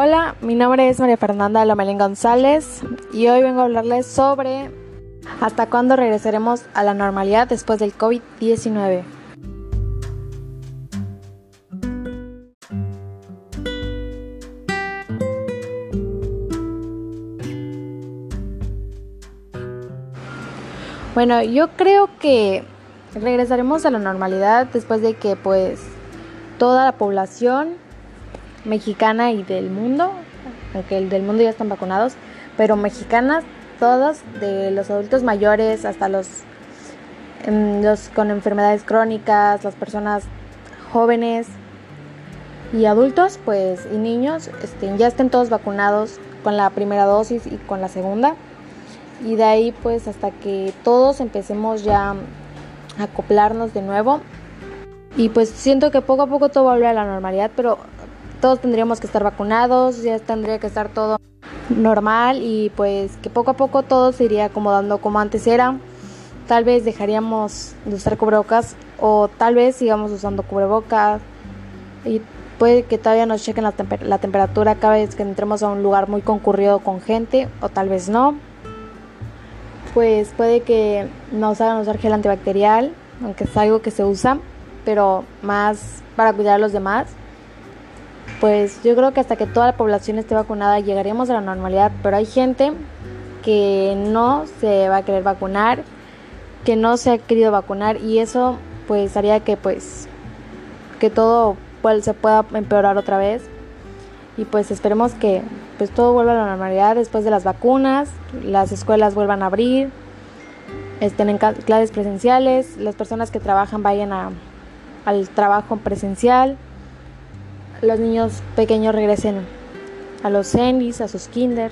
Hola, mi nombre es María Fernanda Lomelín González y hoy vengo a hablarles sobre hasta cuándo regresaremos a la normalidad después del COVID-19. Bueno, yo creo que regresaremos a la normalidad después de que pues toda la población mexicana y del mundo, aunque el del mundo ya están vacunados, pero mexicanas todas, de los adultos mayores hasta los, em, los con enfermedades crónicas, las personas jóvenes y adultos, pues y niños, este, ya estén todos vacunados con la primera dosis y con la segunda. Y de ahí pues hasta que todos empecemos ya a acoplarnos de nuevo. Y pues siento que poco a poco todo va a la normalidad, pero todos tendríamos que estar vacunados, ya tendría que estar todo normal y pues que poco a poco todo se iría acomodando como antes era. Tal vez dejaríamos de usar cubrebocas o tal vez sigamos usando cubrebocas y puede que todavía nos chequen la, la temperatura cada vez que entremos a un lugar muy concurrido con gente o tal vez no. Pues puede que nos hagan usar gel antibacterial, aunque es algo que se usa, pero más para cuidar a los demás pues yo creo que hasta que toda la población esté vacunada llegaremos a la normalidad, pero hay gente que no se va a querer vacunar, que no se ha querido vacunar y eso pues haría que pues que todo pues, se pueda empeorar otra vez. Y pues esperemos que pues todo vuelva a la normalidad después de las vacunas, las escuelas vuelvan a abrir, estén en clases presenciales, las personas que trabajan vayan al trabajo presencial los niños pequeños regresen a los cenis, a sus kinder,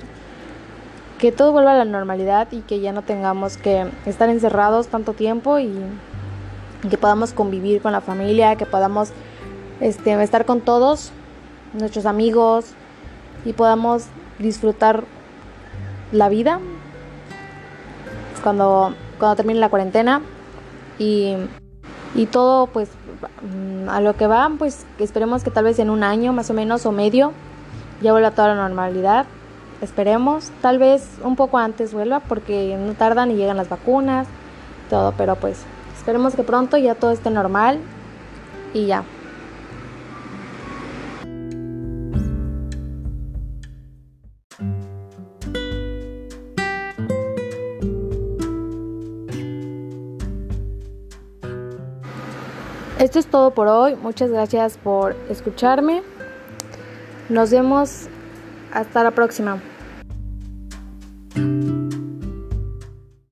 que todo vuelva a la normalidad y que ya no tengamos que estar encerrados tanto tiempo y que podamos convivir con la familia, que podamos este, estar con todos nuestros amigos y podamos disfrutar la vida. Cuando, cuando termine la cuarentena y, y todo pues Mm, a lo que va, pues esperemos que tal vez en un año más o menos o medio ya vuelva toda la normalidad. Esperemos, tal vez un poco antes vuelva porque no tardan y llegan las vacunas, todo, pero pues esperemos que pronto ya todo esté normal y ya. Esto es todo por hoy. Muchas gracias por escucharme. Nos vemos hasta la próxima.